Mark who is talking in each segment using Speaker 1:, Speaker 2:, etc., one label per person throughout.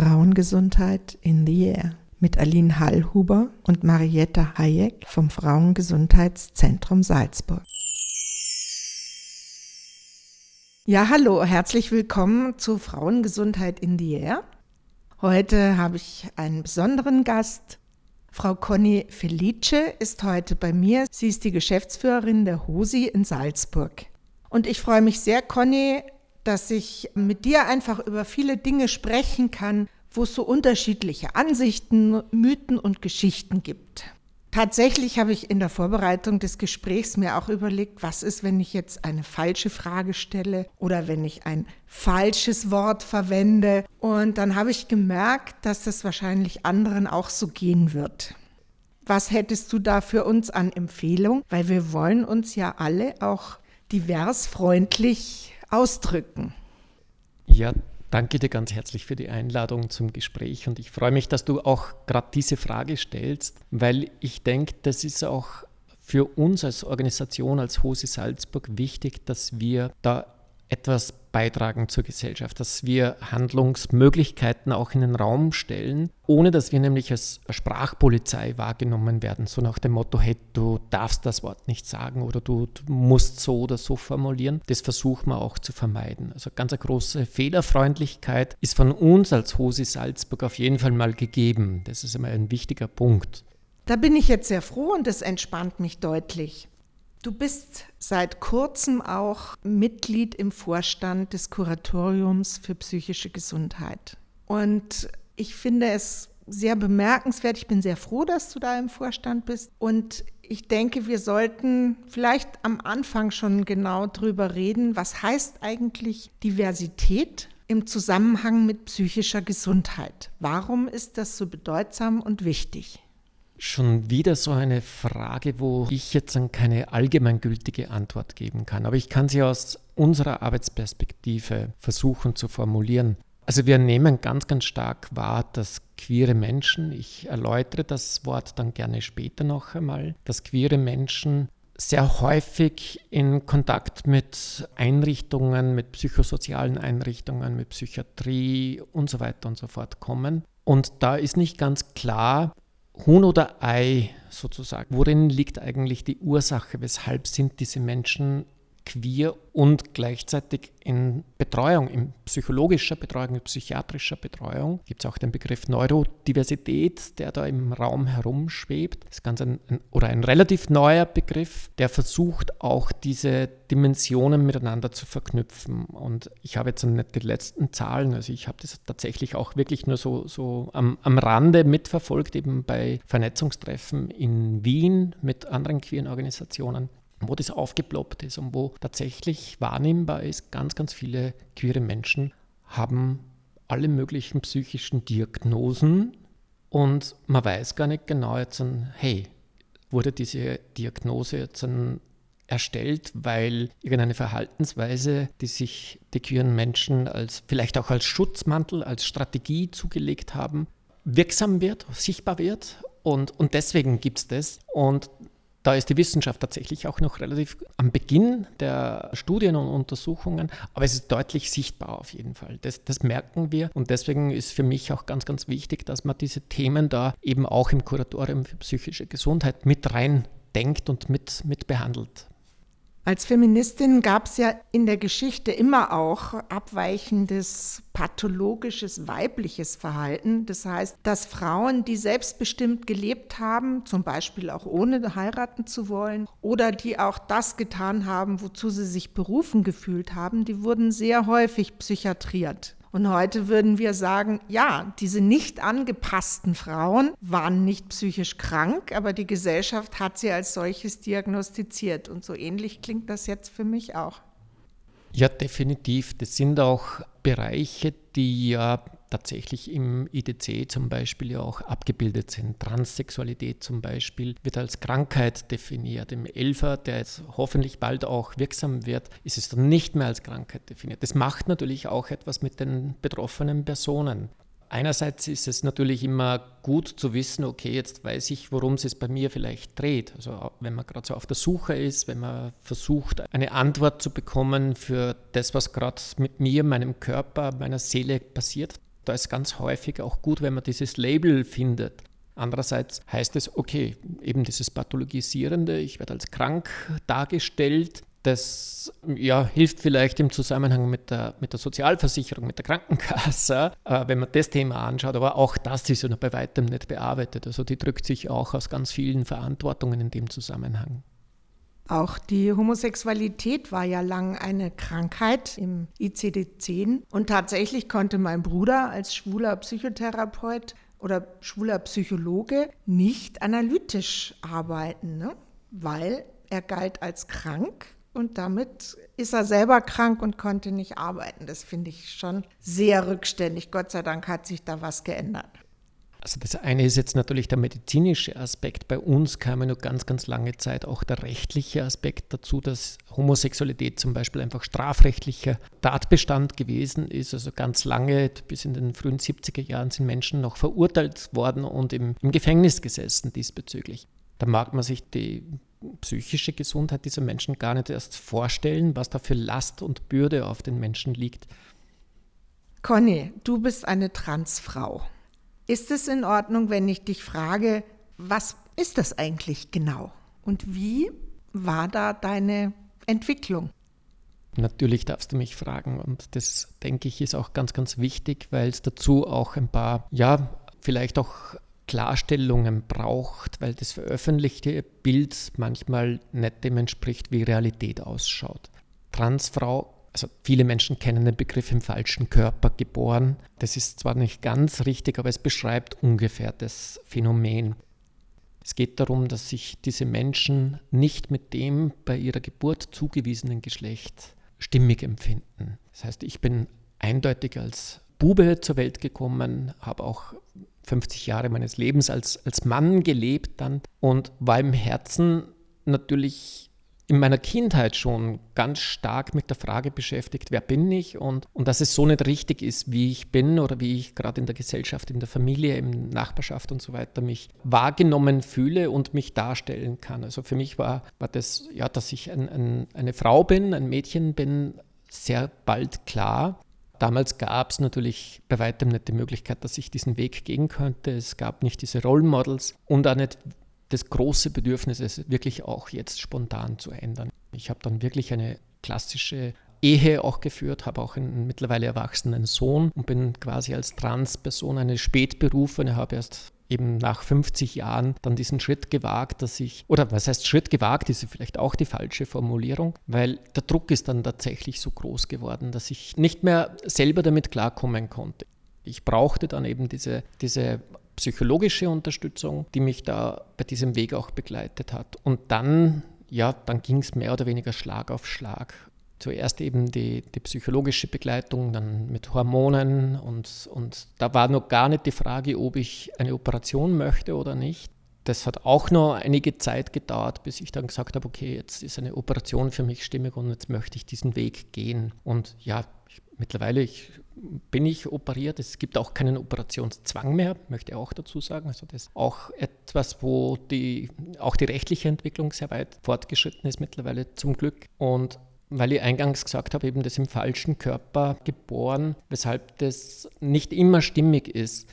Speaker 1: Frauengesundheit in the Air mit Aline Hallhuber und Marietta Hayek vom Frauengesundheitszentrum Salzburg. Ja, hallo, herzlich willkommen zu Frauengesundheit in the Air. Heute habe ich einen besonderen Gast. Frau Conny Felice ist heute bei mir. Sie ist die Geschäftsführerin der HOSI in Salzburg. Und ich freue mich sehr, Conny, dass ich mit dir einfach über viele Dinge sprechen kann, wo es so unterschiedliche Ansichten, Mythen und Geschichten gibt. Tatsächlich habe ich in der Vorbereitung des Gesprächs mir auch überlegt, was ist, wenn ich jetzt eine falsche Frage stelle oder wenn ich ein falsches Wort verwende. Und dann habe ich gemerkt, dass das wahrscheinlich anderen auch so gehen wird. Was hättest du da für uns an Empfehlung? Weil wir wollen uns ja alle auch divers freundlich ausdrücken.
Speaker 2: Ja, danke dir ganz herzlich für die Einladung zum Gespräch und ich freue mich, dass du auch gerade diese Frage stellst, weil ich denke, das ist auch für uns als Organisation, als Hose Salzburg wichtig, dass wir da etwas beitragen zur Gesellschaft, dass wir Handlungsmöglichkeiten auch in den Raum stellen, ohne dass wir nämlich als Sprachpolizei wahrgenommen werden, so nach dem Motto, hey, du darfst das Wort nicht sagen oder du, musst so oder so formulieren. Das versuchen wir auch zu vermeiden. Also ganz eine große Fehlerfreundlichkeit ist von uns als Hosi Salzburg auf jeden Fall mal gegeben. Das ist immer ein wichtiger Punkt.
Speaker 1: Da bin ich jetzt sehr froh und das entspannt mich deutlich. Du bist seit kurzem auch Mitglied im Vorstand des Kuratoriums für psychische Gesundheit. Und ich finde es sehr bemerkenswert. Ich bin sehr froh, dass du da im Vorstand bist. Und ich denke, wir sollten vielleicht am Anfang schon genau drüber reden, was heißt eigentlich Diversität im Zusammenhang mit psychischer Gesundheit? Warum ist das so bedeutsam und wichtig?
Speaker 2: Schon wieder so eine Frage, wo ich jetzt dann keine allgemeingültige Antwort geben kann. Aber ich kann sie aus unserer Arbeitsperspektive versuchen zu formulieren. Also wir nehmen ganz, ganz stark wahr, dass queere Menschen, ich erläutere das Wort dann gerne später noch einmal, dass queere Menschen sehr häufig in Kontakt mit Einrichtungen, mit psychosozialen Einrichtungen, mit Psychiatrie und so weiter und so fort kommen. Und da ist nicht ganz klar, Huhn oder Ei sozusagen. Worin liegt eigentlich die Ursache? Weshalb sind diese Menschen queer und gleichzeitig in Betreuung, in psychologischer Betreuung, in psychiatrischer Betreuung. Gibt es auch den Begriff Neurodiversität, der da im Raum herumschwebt. Das ist ganz ein, ein, oder ein relativ neuer Begriff, der versucht auch diese Dimensionen miteinander zu verknüpfen. Und ich habe jetzt nicht die letzten Zahlen, also ich habe das tatsächlich auch wirklich nur so, so am, am Rande mitverfolgt, eben bei Vernetzungstreffen in Wien mit anderen queeren Organisationen wo das aufgeploppt ist und wo tatsächlich wahrnehmbar ist, ganz, ganz viele queere Menschen haben alle möglichen psychischen Diagnosen und man weiß gar nicht genau jetzt, hey, wurde diese Diagnose jetzt erstellt, weil irgendeine Verhaltensweise, die sich die queeren Menschen als vielleicht auch als Schutzmantel, als Strategie zugelegt haben, wirksam wird, sichtbar wird und, und deswegen gibt es das. Und da ist die Wissenschaft tatsächlich auch noch relativ am Beginn der Studien und Untersuchungen, aber es ist deutlich sichtbar auf jeden Fall. Das, das, merken wir und deswegen ist für mich auch ganz, ganz wichtig, dass man diese Themen da eben auch im Kuratorium für psychische Gesundheit mit rein denkt und mit, mit behandelt.
Speaker 1: Als Feministin gab es ja in der Geschichte immer auch abweichendes, pathologisches, weibliches Verhalten. Das heißt, dass Frauen, die selbstbestimmt gelebt haben, zum Beispiel auch ohne heiraten zu wollen, oder die auch das getan haben, wozu sie sich berufen gefühlt haben, die wurden sehr häufig psychiatriert. Und heute würden wir sagen, ja, diese nicht angepassten Frauen waren nicht psychisch krank, aber die Gesellschaft hat sie als solches diagnostiziert. Und so ähnlich klingt das jetzt für mich auch.
Speaker 2: Ja, definitiv. Das sind auch Bereiche, die ja tatsächlich im IDC zum Beispiel ja auch abgebildet sind. Transsexualität zum Beispiel wird als Krankheit definiert. Im ELFA, der jetzt hoffentlich bald auch wirksam wird, ist es dann nicht mehr als Krankheit definiert. Das macht natürlich auch etwas mit den betroffenen Personen. Einerseits ist es natürlich immer gut zu wissen, okay, jetzt weiß ich, worum es bei mir vielleicht dreht. Also wenn man gerade so auf der Suche ist, wenn man versucht, eine Antwort zu bekommen für das, was gerade mit mir, meinem Körper, meiner Seele passiert, da ist ganz häufig auch gut, wenn man dieses Label findet. Andererseits heißt es, okay, eben dieses Pathologisierende, ich werde als krank dargestellt, das ja, hilft vielleicht im Zusammenhang mit der, mit der Sozialversicherung, mit der Krankenkasse, äh, wenn man das Thema anschaut. Aber auch das ist ja noch bei weitem nicht bearbeitet. Also die drückt sich auch aus ganz vielen Verantwortungen in dem Zusammenhang.
Speaker 1: Auch die Homosexualität war ja lang eine Krankheit im ICD-10 und tatsächlich konnte mein Bruder als schwuler Psychotherapeut oder schwuler Psychologe nicht analytisch arbeiten, ne? weil er galt als krank und damit ist er selber krank und konnte nicht arbeiten. Das finde ich schon sehr rückständig. Gott sei Dank hat sich da was geändert.
Speaker 2: Also das eine ist jetzt natürlich der medizinische Aspekt. Bei uns kam ja nur ganz, ganz lange Zeit auch der rechtliche Aspekt dazu, dass Homosexualität zum Beispiel einfach strafrechtlicher Tatbestand gewesen ist. Also ganz lange, bis in den frühen 70er Jahren, sind Menschen noch verurteilt worden und im, im Gefängnis gesessen diesbezüglich. Da mag man sich die psychische Gesundheit dieser Menschen gar nicht erst vorstellen, was da für Last und Bürde auf den Menschen liegt.
Speaker 1: Conny, du bist eine Transfrau. Ist es in Ordnung, wenn ich dich frage, was ist das eigentlich genau? Und wie war da deine Entwicklung?
Speaker 2: Natürlich darfst du mich fragen und das denke ich ist auch ganz, ganz wichtig, weil es dazu auch ein paar, ja, vielleicht auch Klarstellungen braucht, weil das veröffentlichte Bild manchmal nicht dem entspricht, wie Realität ausschaut. Transfrau, also viele Menschen kennen den Begriff im falschen Körper geboren. Das ist zwar nicht ganz richtig, aber es beschreibt ungefähr das Phänomen. Es geht darum, dass sich diese Menschen nicht mit dem bei ihrer Geburt zugewiesenen Geschlecht stimmig empfinden. Das heißt, ich bin eindeutig als Bube zur Welt gekommen, habe auch 50 Jahre meines Lebens als, als Mann gelebt dann und war im Herzen natürlich in meiner Kindheit schon ganz stark mit der Frage beschäftigt, wer bin ich und, und dass es so nicht richtig ist, wie ich bin oder wie ich gerade in der Gesellschaft, in der Familie, in Nachbarschaft und so weiter mich wahrgenommen fühle und mich darstellen kann. Also für mich war, war das, ja, dass ich ein, ein, eine Frau bin, ein Mädchen bin, sehr bald klar. Damals gab es natürlich bei weitem nicht die Möglichkeit, dass ich diesen Weg gehen könnte. Es gab nicht diese Role Models und auch nicht das große Bedürfnis, es wirklich auch jetzt spontan zu ändern. Ich habe dann wirklich eine klassische Ehe auch geführt, habe auch einen mittlerweile erwachsenen Sohn und bin quasi als Transperson eine Spätberufene, habe erst eben nach 50 Jahren dann diesen Schritt gewagt, dass ich, oder was heißt Schritt gewagt, ist vielleicht auch die falsche Formulierung, weil der Druck ist dann tatsächlich so groß geworden, dass ich nicht mehr selber damit klarkommen konnte. Ich brauchte dann eben diese, diese psychologische Unterstützung, die mich da bei diesem Weg auch begleitet hat. Und dann, ja, dann ging es mehr oder weniger Schlag auf Schlag zuerst eben die, die psychologische Begleitung, dann mit Hormonen und, und da war noch gar nicht die Frage, ob ich eine Operation möchte oder nicht. Das hat auch noch einige Zeit gedauert, bis ich dann gesagt habe, okay, jetzt ist eine Operation für mich stimmig und jetzt möchte ich diesen Weg gehen. Und ja, ich, mittlerweile ich, bin ich operiert. Es gibt auch keinen Operationszwang mehr, möchte ich auch dazu sagen. Also das ist auch etwas, wo die, auch die rechtliche Entwicklung sehr weit fortgeschritten ist mittlerweile zum Glück. Und weil ich eingangs gesagt habe, eben das im falschen Körper geboren, weshalb das nicht immer stimmig ist.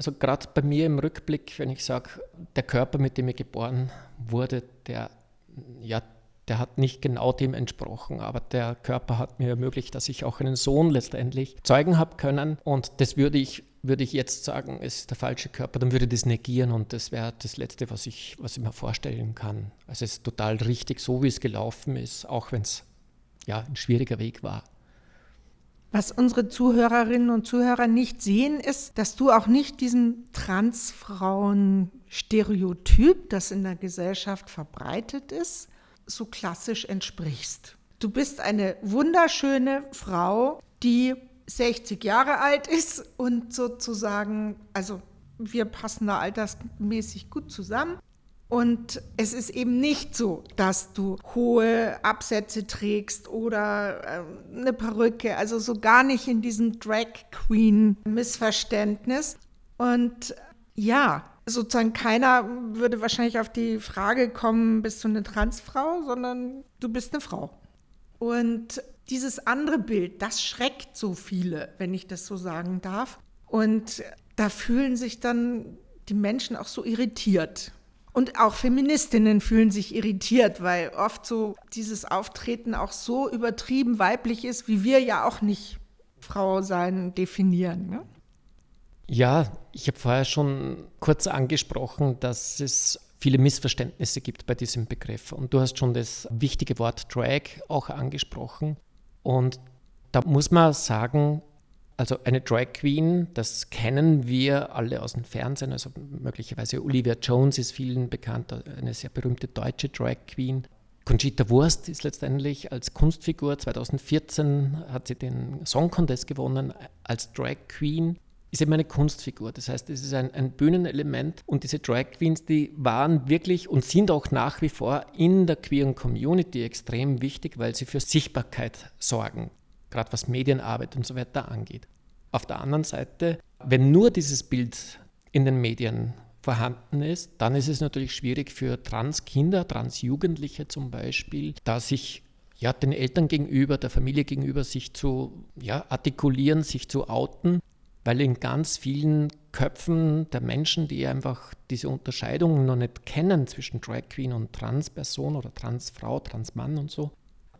Speaker 2: Also gerade bei mir im Rückblick, wenn ich sage, der Körper, mit dem ich geboren wurde, der, ja, der hat nicht genau dem entsprochen, aber der Körper hat mir ermöglicht, dass ich auch einen Sohn letztendlich zeugen habe können. Und das würde ich, würde ich jetzt sagen, ist der falsche Körper, dann würde ich das negieren und das wäre das Letzte, was ich, was ich mir vorstellen kann. Also es ist total richtig, so wie es gelaufen ist, auch wenn es ja, ein schwieriger Weg war.
Speaker 1: Was unsere Zuhörerinnen und Zuhörer nicht sehen, ist, dass du auch nicht diesem Transfrauen-Stereotyp, das in der Gesellschaft verbreitet ist, so klassisch entsprichst. Du bist eine wunderschöne Frau, die 60 Jahre alt ist und sozusagen, also wir passen da altersmäßig gut zusammen. Und es ist eben nicht so, dass du hohe Absätze trägst oder äh, eine Perücke, also so gar nicht in diesem Drag Queen Missverständnis. Und ja, sozusagen keiner würde wahrscheinlich auf die Frage kommen, bist du eine Transfrau, sondern du bist eine Frau. Und dieses andere Bild, das schreckt so viele, wenn ich das so sagen darf. Und da fühlen sich dann die Menschen auch so irritiert. Und auch Feministinnen fühlen sich irritiert, weil oft so dieses Auftreten auch so übertrieben weiblich ist, wie wir ja auch nicht Frau sein definieren. Ne?
Speaker 2: Ja, ich habe vorher schon kurz angesprochen, dass es viele Missverständnisse gibt bei diesem Begriff. Und du hast schon das wichtige Wort Drag auch angesprochen. Und da muss man sagen, also eine Drag Queen, das kennen wir alle aus dem Fernsehen, also möglicherweise Olivia Jones ist vielen bekannt, eine sehr berühmte deutsche Drag Queen. Conchita Wurst ist letztendlich als Kunstfigur. 2014 hat sie den Song Contest gewonnen als Drag Queen. Ist eben eine Kunstfigur, das heißt, es ist ein, ein Bühnenelement. Und diese Drag Queens, die waren wirklich und sind auch nach wie vor in der queeren Community extrem wichtig, weil sie für Sichtbarkeit sorgen gerade was Medienarbeit und so weiter angeht. Auf der anderen Seite, wenn nur dieses Bild in den Medien vorhanden ist, dann ist es natürlich schwierig für Transkinder, Transjugendliche zum Beispiel, da sich ja, den Eltern gegenüber, der Familie gegenüber sich zu ja, artikulieren, sich zu outen, weil in ganz vielen Köpfen der Menschen, die einfach diese Unterscheidung noch nicht kennen zwischen Drag Queen und Transperson oder Transfrau, Transmann und so,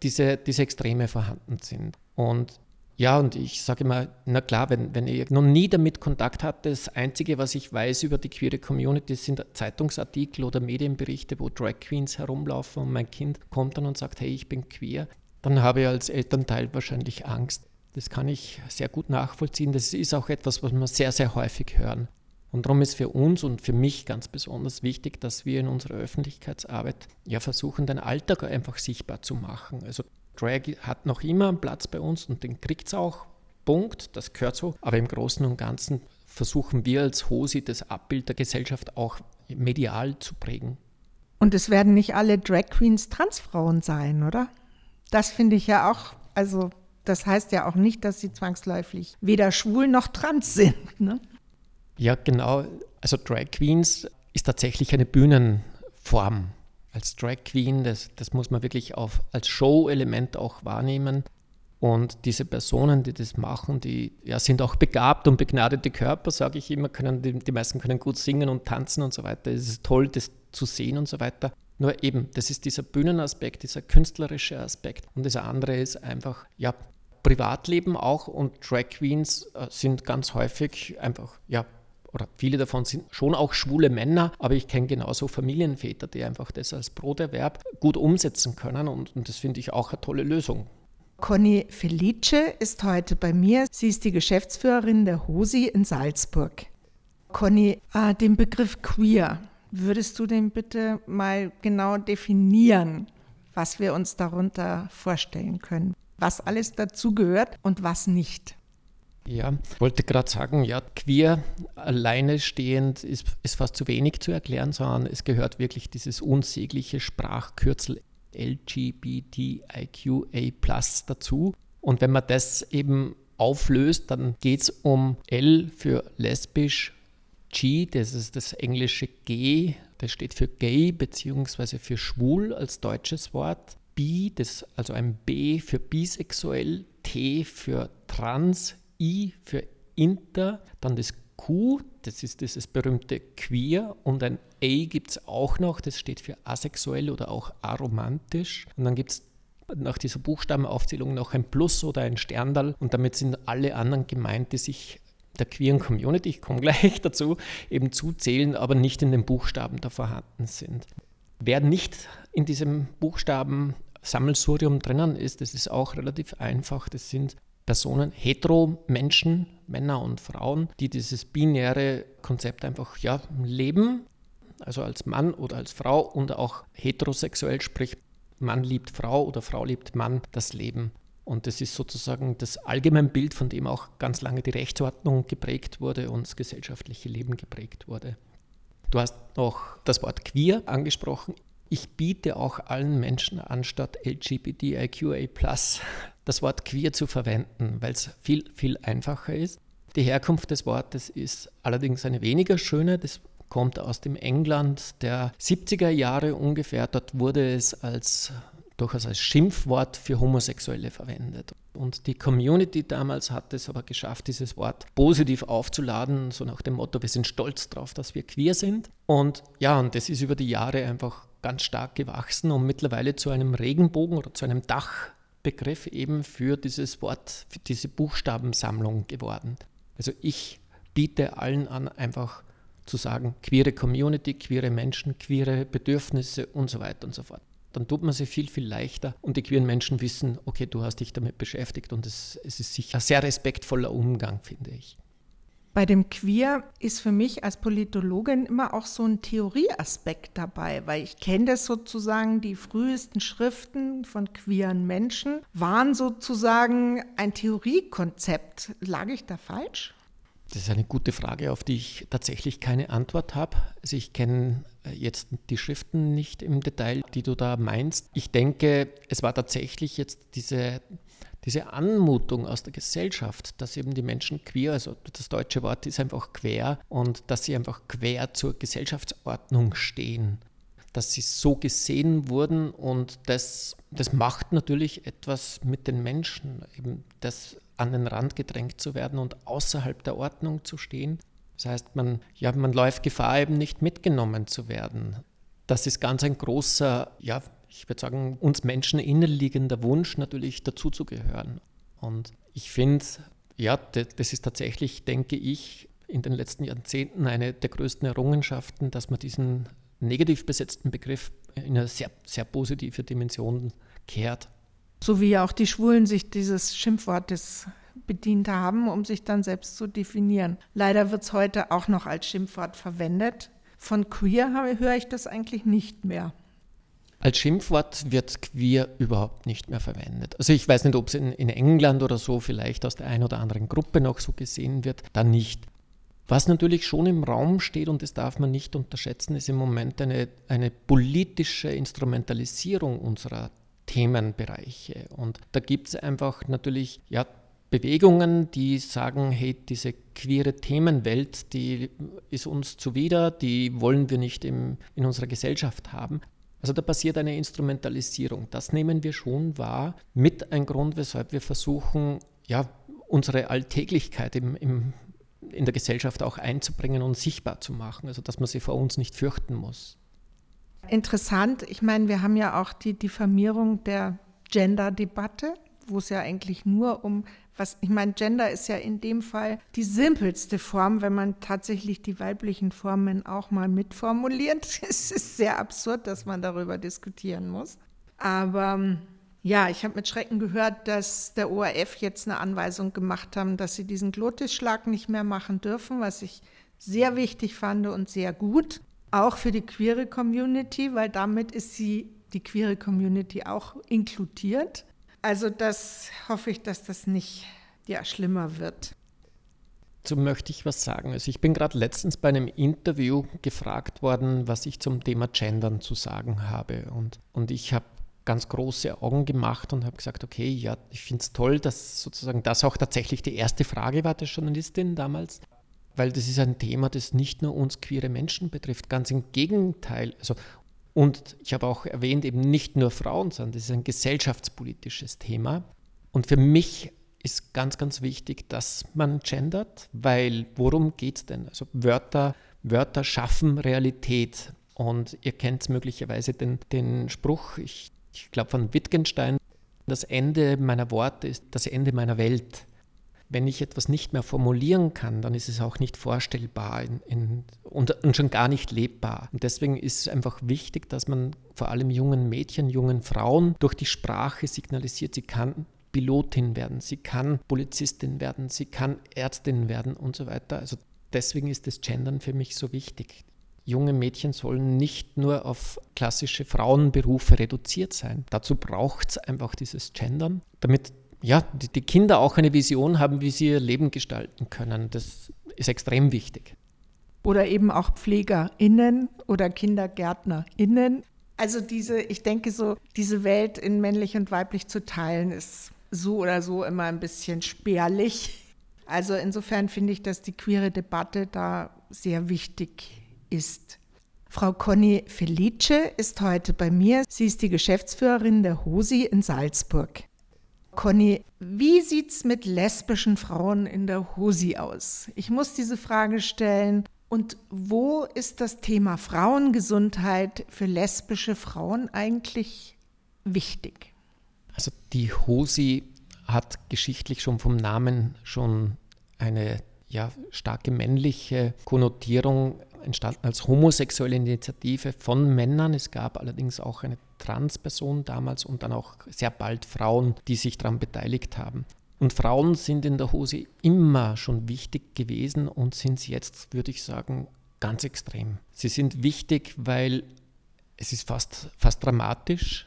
Speaker 2: diese, diese Extreme vorhanden sind. Und ja, und ich sage immer, na klar, wenn, wenn ich noch nie damit Kontakt hatte, das Einzige, was ich weiß über die queere Community, sind Zeitungsartikel oder Medienberichte, wo Drag Queens herumlaufen und mein Kind kommt dann und sagt, hey, ich bin queer, dann habe ich als Elternteil wahrscheinlich Angst. Das kann ich sehr gut nachvollziehen. Das ist auch etwas, was wir sehr, sehr häufig hören. Und darum ist für uns und für mich ganz besonders wichtig, dass wir in unserer Öffentlichkeitsarbeit ja versuchen, den Alltag einfach sichtbar zu machen. Also Drag hat noch immer einen Platz bei uns und den kriegt es auch. Punkt, das gehört so. Aber im Großen und Ganzen versuchen wir als HOSI das Abbild der Gesellschaft auch medial zu prägen.
Speaker 1: Und es werden nicht alle Drag Queens Transfrauen sein, oder? Das finde ich ja auch, also das heißt ja auch nicht, dass sie zwangsläufig weder schwul noch trans sind. Ne?
Speaker 2: Ja, genau. Also Drag Queens ist tatsächlich eine Bühnenform als Drag Queen, das, das muss man wirklich auf, als Show-Element auch wahrnehmen. Und diese Personen, die das machen, die ja, sind auch begabt und begnadete Körper, sage ich immer. Können, die, die meisten können gut singen und tanzen und so weiter. Es ist toll, das zu sehen und so weiter. Nur eben, das ist dieser Bühnenaspekt, dieser künstlerische Aspekt. Und das andere ist einfach, ja, Privatleben auch. Und Drag Queens äh, sind ganz häufig einfach, ja, oder viele davon sind schon auch schwule Männer, aber ich kenne genauso Familienväter, die einfach das als Broterwerb gut umsetzen können und, und das finde ich auch eine tolle Lösung.
Speaker 1: Conny Felice ist heute bei mir. Sie ist die Geschäftsführerin der HOSI in Salzburg. Conny, äh, den Begriff queer, würdest du den bitte mal genau definieren, was wir uns darunter vorstellen können? Was alles dazu gehört und was nicht?
Speaker 2: Ja, ich wollte gerade sagen, ja, queer alleine stehend ist, ist fast zu wenig zu erklären, sondern es gehört wirklich dieses unsägliche Sprachkürzel LGBTIQA dazu. Und wenn man das eben auflöst, dann geht es um L für lesbisch, G, das ist das englische G, das steht für gay bzw. für schwul als deutsches Wort. B, das, also ein B für bisexuell, T für trans, I für Inter, dann das Q, das ist dieses berühmte Queer und ein A gibt es auch noch, das steht für asexuell oder auch aromantisch. Und dann gibt es nach dieser Buchstabenaufzählung noch ein Plus oder ein Sterndal und damit sind alle anderen gemeint, die sich der queeren Community, ich komme gleich dazu, eben zuzählen, aber nicht in den Buchstaben da vorhanden sind. Wer nicht in diesem Buchstaben Sammelsurium drinnen ist, das ist auch relativ einfach. Das sind Personen, Hetero-Menschen, Männer und Frauen, die dieses binäre Konzept einfach ja, leben, also als Mann oder als Frau und auch heterosexuell, sprich Mann liebt Frau oder Frau liebt Mann, das Leben. Und das ist sozusagen das Allgemeinbild, von dem auch ganz lange die Rechtsordnung geprägt wurde und das gesellschaftliche Leben geprägt wurde. Du hast noch das Wort queer angesprochen. Ich biete auch allen Menschen anstatt LGBTIQA das Wort queer zu verwenden, weil es viel, viel einfacher ist. Die Herkunft des Wortes ist allerdings eine weniger schöne. Das kommt aus dem England der 70er Jahre ungefähr. Dort wurde es als, durchaus als Schimpfwort für Homosexuelle verwendet. Und die Community damals hat es aber geschafft, dieses Wort positiv aufzuladen, so nach dem Motto, wir sind stolz darauf, dass wir queer sind. Und ja, und das ist über die Jahre einfach ganz stark gewachsen und mittlerweile zu einem Regenbogen oder zu einem Dachbegriff eben für dieses Wort, für diese Buchstabensammlung geworden. Also ich biete allen an, einfach zu sagen, queere Community, queere Menschen, queere Bedürfnisse und so weiter und so fort dann tut man sich viel, viel leichter und die queeren Menschen wissen, okay, du hast dich damit beschäftigt und es, es ist sicher ein sehr respektvoller Umgang, finde ich.
Speaker 1: Bei dem Queer ist für mich als Politologin immer auch so ein Theorieaspekt dabei, weil ich kenne das sozusagen, die frühesten Schriften von queeren Menschen waren sozusagen ein Theoriekonzept. Lag ich da falsch?
Speaker 2: Das ist eine gute Frage, auf die ich tatsächlich keine Antwort habe. Also ich kenne äh, jetzt die Schriften nicht im Detail, die du da meinst. Ich denke, es war tatsächlich jetzt diese, diese Anmutung aus der Gesellschaft, dass eben die Menschen queer, also das deutsche Wort ist einfach quer und dass sie einfach quer zur Gesellschaftsordnung stehen dass sie so gesehen wurden und das, das macht natürlich etwas mit den Menschen, eben das an den Rand gedrängt zu werden und außerhalb der Ordnung zu stehen. Das heißt, man, ja, man läuft Gefahr, eben nicht mitgenommen zu werden. Das ist ganz ein großer, ja, ich würde sagen, uns Menschen innerliegender Wunsch, natürlich dazuzugehören. Und ich finde, ja, das ist tatsächlich, denke ich, in den letzten Jahrzehnten eine der größten Errungenschaften, dass man diesen negativ besetzten Begriff in eine sehr, sehr positive Dimension kehrt.
Speaker 1: So wie auch die Schwulen sich dieses Schimpfwortes bedient haben, um sich dann selbst zu definieren. Leider wird es heute auch noch als Schimpfwort verwendet. Von queer höre ich das eigentlich nicht mehr.
Speaker 2: Als Schimpfwort wird queer überhaupt nicht mehr verwendet. Also ich weiß nicht, ob es in, in, England oder so vielleicht aus der einen oder anderen Gruppe noch so gesehen wird, dann nicht. Was natürlich schon im Raum steht, und das darf man nicht unterschätzen, ist im Moment eine, eine politische Instrumentalisierung unserer Themenbereiche. Und da gibt es einfach natürlich ja, Bewegungen, die sagen, hey, diese queere Themenwelt, die ist uns zuwider, die wollen wir nicht im, in unserer Gesellschaft haben. Also da passiert eine Instrumentalisierung. Das nehmen wir schon wahr, mit ein Grund, weshalb wir versuchen, ja, unsere Alltäglichkeit im, im in der Gesellschaft auch einzubringen und sichtbar zu machen, also dass man sie vor uns nicht fürchten muss.
Speaker 1: Interessant, ich meine, wir haben ja auch die Diffamierung der Gender-Debatte, wo es ja eigentlich nur um was, ich meine, Gender ist ja in dem Fall die simpelste Form, wenn man tatsächlich die weiblichen Formen auch mal mitformuliert. Es ist sehr absurd, dass man darüber diskutieren muss. Aber ja, ich habe mit Schrecken gehört, dass der ORF jetzt eine Anweisung gemacht haben, dass sie diesen Glottisschlag nicht mehr machen dürfen, was ich sehr wichtig fand und sehr gut. Auch für die queere Community, weil damit ist sie, die queere Community, auch inkludiert. Also das hoffe ich, dass das nicht ja, schlimmer wird.
Speaker 2: Dazu möchte ich was sagen. Also ich bin gerade letztens bei einem Interview gefragt worden, was ich zum Thema Gendern zu sagen habe. Und, und ich habe ganz große Augen gemacht und habe gesagt, okay, ja, ich finde es toll, dass sozusagen das auch tatsächlich die erste Frage war der Journalistin damals, weil das ist ein Thema, das nicht nur uns queere Menschen betrifft, ganz im Gegenteil. Also, und ich habe auch erwähnt, eben nicht nur Frauen, sondern das ist ein gesellschaftspolitisches Thema. Und für mich ist ganz, ganz wichtig, dass man gendert, weil worum geht es denn? Also Wörter, Wörter schaffen Realität. Und ihr kennt möglicherweise den, den Spruch, ich ich glaube von Wittgenstein, das Ende meiner Worte ist das Ende meiner Welt. Wenn ich etwas nicht mehr formulieren kann, dann ist es auch nicht vorstellbar in, in, und, und schon gar nicht lebbar. Und deswegen ist es einfach wichtig, dass man vor allem jungen Mädchen, jungen Frauen durch die Sprache signalisiert, sie kann Pilotin werden, sie kann Polizistin werden, sie kann Ärztin werden und so weiter. Also deswegen ist das Gendern für mich so wichtig junge Mädchen sollen nicht nur auf klassische Frauenberufe reduziert sein. Dazu braucht es einfach dieses Gendern, damit ja, die, die Kinder auch eine Vision haben, wie sie ihr Leben gestalten können. Das ist extrem wichtig.
Speaker 1: Oder eben auch PflegerInnen oder KindergärtnerInnen. Also diese, ich denke so, diese Welt in männlich und weiblich zu teilen, ist so oder so immer ein bisschen spärlich. Also insofern finde ich, dass die queere Debatte da sehr wichtig ist. Frau Conny Felice ist heute bei mir. Sie ist die Geschäftsführerin der HOSI in Salzburg. Conny, Wie sieht es mit lesbischen Frauen in der HOSI aus? Ich muss diese Frage stellen. Und wo ist das Thema Frauengesundheit für lesbische Frauen eigentlich wichtig?
Speaker 2: Also die HOSI hat geschichtlich schon vom Namen schon eine ja, starke männliche Konnotierung entstanden als homosexuelle Initiative von Männern. Es gab allerdings auch eine Transperson damals und dann auch sehr bald Frauen, die sich daran beteiligt haben. Und Frauen sind in der Hose immer schon wichtig gewesen und sind es jetzt, würde ich sagen, ganz extrem. Sie sind wichtig, weil es ist fast, fast dramatisch.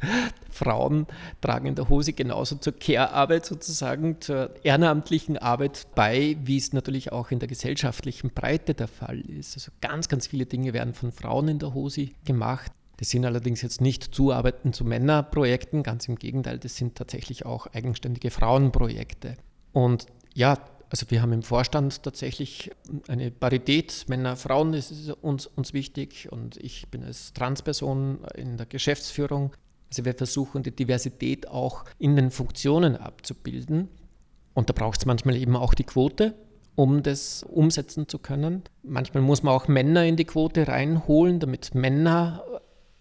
Speaker 2: Frauen tragen in der Hose genauso zur Care-Arbeit sozusagen, zur ehrenamtlichen Arbeit bei, wie es natürlich auch in der gesellschaftlichen Breite der Fall ist. Also ganz, ganz viele Dinge werden von Frauen in der Hose gemacht. Das sind allerdings jetzt nicht Zuarbeiten zu Männerprojekten, ganz im Gegenteil, das sind tatsächlich auch eigenständige Frauenprojekte. Und ja, also wir haben im Vorstand tatsächlich eine Parität, Männer, Frauen, das ist uns, uns wichtig und ich bin als Transperson in der Geschäftsführung. Also wir versuchen die Diversität auch in den Funktionen abzubilden. Und da braucht es manchmal eben auch die Quote, um das umsetzen zu können. Manchmal muss man auch Männer in die Quote reinholen, damit Männer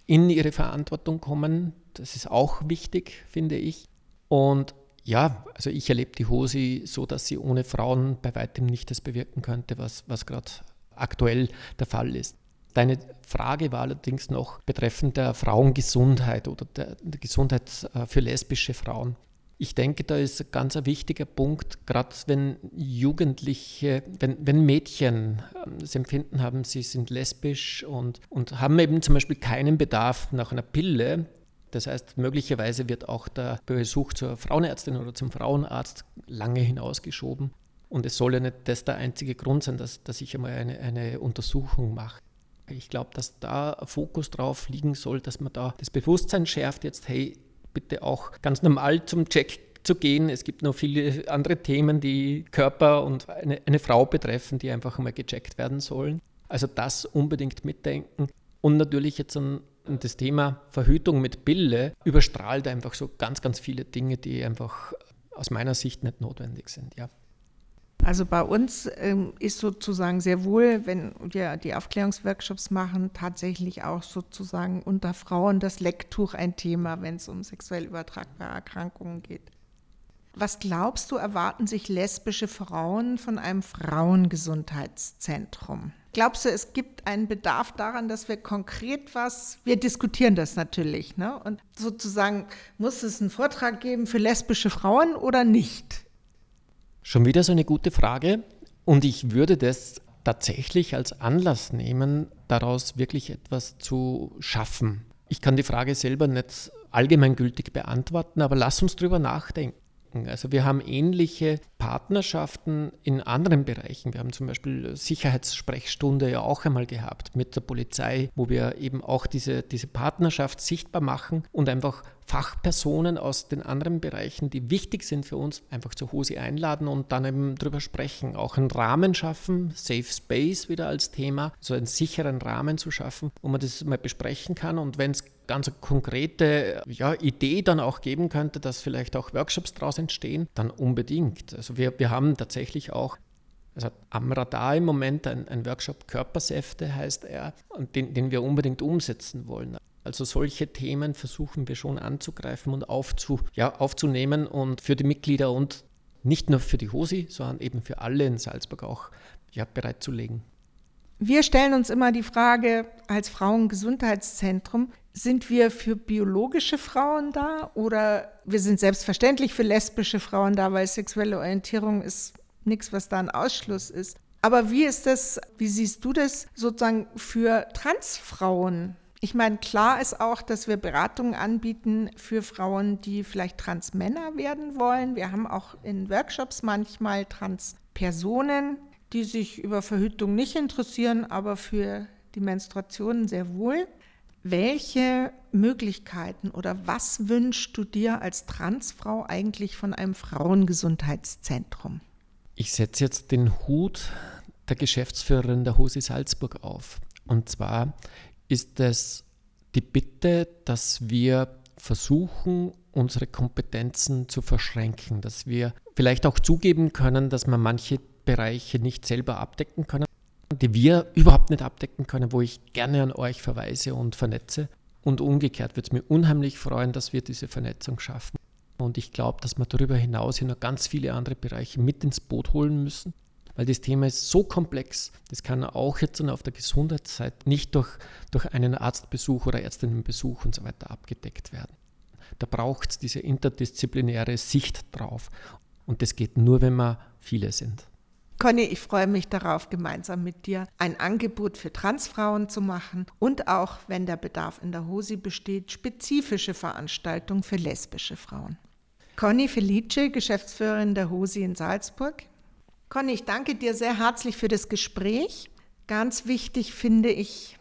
Speaker 2: in ihre Verantwortung kommen. Das ist auch wichtig, finde ich. Und ja, also ich erlebe die Hosi so, dass sie ohne Frauen bei weitem nicht das bewirken könnte, was, was gerade aktuell der Fall ist. Deine Frage war allerdings noch betreffend der Frauengesundheit oder der, der Gesundheit äh, für lesbische Frauen. Ich denke, da ist ein ganz wichtiger Punkt, gerade wenn Jugendliche, wenn, wenn Mädchen ähm, das Empfinden haben, sie sind lesbisch und, und haben eben zum Beispiel keinen Bedarf nach einer Pille, das heißt, möglicherweise wird auch der Besuch zur Frauenärztin oder zum Frauenarzt lange hinausgeschoben. Und es soll ja nicht das der einzige Grund sein, dass, dass ich einmal eine, eine Untersuchung mache. Ich glaube, dass da Fokus drauf liegen soll, dass man da das Bewusstsein schärft, jetzt, hey, bitte auch ganz normal zum Check zu gehen. Es gibt noch viele andere Themen, die Körper und eine, eine Frau betreffen, die einfach einmal gecheckt werden sollen. Also das unbedingt mitdenken. Und natürlich jetzt ein und das Thema Verhütung mit Pille überstrahlt einfach so ganz, ganz viele Dinge, die einfach aus meiner Sicht nicht notwendig sind. Ja.
Speaker 1: Also bei uns ähm, ist sozusagen sehr wohl, wenn wir die Aufklärungsworkshops machen, tatsächlich auch sozusagen unter Frauen das Lecktuch ein Thema, wenn es um sexuell übertragbare Erkrankungen geht. Was glaubst du, erwarten sich lesbische Frauen von einem Frauengesundheitszentrum? Glaubst du, es gibt einen Bedarf daran, dass wir konkret was, wir diskutieren das natürlich, ne? Und sozusagen, muss es einen Vortrag geben für lesbische Frauen oder nicht?
Speaker 2: Schon wieder so eine gute Frage. Und ich würde das tatsächlich als Anlass nehmen, daraus wirklich etwas zu schaffen. Ich kann die Frage selber nicht allgemeingültig beantworten, aber lass uns drüber nachdenken. Also wir haben ähnliche Partnerschaften in anderen Bereichen. Wir haben zum Beispiel Sicherheitssprechstunde ja auch einmal gehabt mit der Polizei, wo wir eben auch diese, diese Partnerschaft sichtbar machen und einfach Fachpersonen aus den anderen Bereichen, die wichtig sind für uns, einfach zur Hose einladen und dann eben drüber sprechen. Auch einen Rahmen schaffen, Safe Space wieder als Thema, so einen sicheren Rahmen zu schaffen, wo man das mal besprechen kann. Und wenn es ganz konkrete ja, Idee dann auch geben könnte, dass vielleicht auch Workshops daraus entstehen, dann unbedingt. Also wir, wir haben tatsächlich auch also am Radar im Moment ein, ein Workshop Körpersäfte heißt er, den, den wir unbedingt umsetzen wollen. Also solche Themen versuchen wir schon anzugreifen und aufzu, ja, aufzunehmen und für die Mitglieder und nicht nur für die HOSI, sondern eben für alle in Salzburg auch ja, bereitzulegen.
Speaker 1: Wir stellen uns immer die Frage als Frauengesundheitszentrum, sind wir für biologische Frauen da oder wir sind selbstverständlich für lesbische Frauen da, weil sexuelle Orientierung ist nichts, was da ein Ausschluss ist. Aber wie ist das, wie siehst du das sozusagen für Transfrauen? Ich meine, klar ist auch, dass wir Beratungen anbieten für Frauen, die vielleicht Transmänner werden wollen. Wir haben auch in Workshops manchmal Transpersonen, die sich über Verhütung nicht interessieren, aber für die Menstruation sehr wohl. Welche Möglichkeiten oder was wünschst du dir als Transfrau eigentlich von einem Frauengesundheitszentrum?
Speaker 2: Ich setze jetzt den Hut der Geschäftsführerin der Hose Salzburg auf. Und zwar ist es die Bitte, dass wir versuchen, unsere Kompetenzen zu verschränken, dass wir vielleicht auch zugeben können, dass wir manche Bereiche nicht selber abdecken können, die wir überhaupt nicht abdecken können, wo ich gerne an euch verweise und vernetze. Und umgekehrt würde es mir unheimlich freuen, dass wir diese Vernetzung schaffen. Und ich glaube, dass wir darüber hinaus noch ganz viele andere Bereiche mit ins Boot holen müssen, weil das Thema ist so komplex. Das kann auch jetzt auf der Gesundheitsseite nicht durch, durch einen Arztbesuch oder Ärztinnenbesuch und so weiter abgedeckt werden. Da braucht es diese interdisziplinäre Sicht drauf. Und das geht nur, wenn wir viele sind.
Speaker 1: Conny, ich freue mich darauf, gemeinsam mit dir ein Angebot für Transfrauen zu machen und auch, wenn der Bedarf in der HOSI besteht, spezifische Veranstaltungen für lesbische Frauen. Conny Felice, Geschäftsführerin der HOSI in Salzburg. Conny, ich danke dir sehr herzlich für das Gespräch. Ganz wichtig finde ich,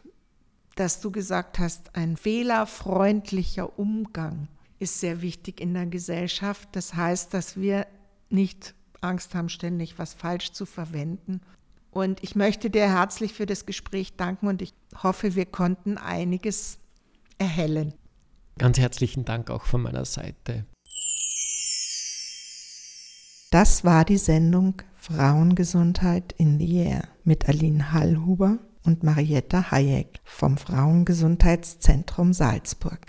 Speaker 1: dass du gesagt hast, ein fehlerfreundlicher Umgang ist sehr wichtig in der Gesellschaft. Das heißt, dass wir nicht Angst haben, ständig was falsch zu verwenden. Und ich möchte dir herzlich für das Gespräch danken und ich hoffe, wir konnten einiges erhellen.
Speaker 2: Ganz herzlichen Dank auch von meiner Seite.
Speaker 1: Das war die Sendung Frauengesundheit in the Air mit Aline Hallhuber und Marietta Hayek vom Frauengesundheitszentrum Salzburg.